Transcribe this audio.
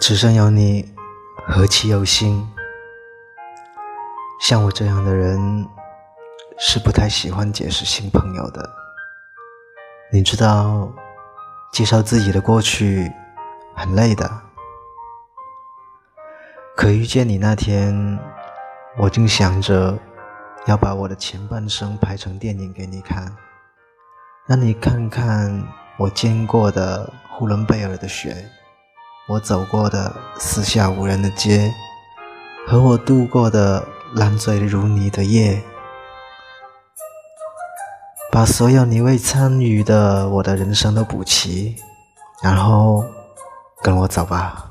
只剩有你，何其有幸。像我这样的人，是不太喜欢结识新朋友的。你知道，介绍自己的过去很累的。可遇见你那天，我竟想着要把我的前半生拍成电影给你看，让你看看我见过的呼伦贝尔的雪，我走过的四下无人的街，和我度过的烂醉如泥的夜。把所有你未参与的我的人生都补齐，然后跟我走吧。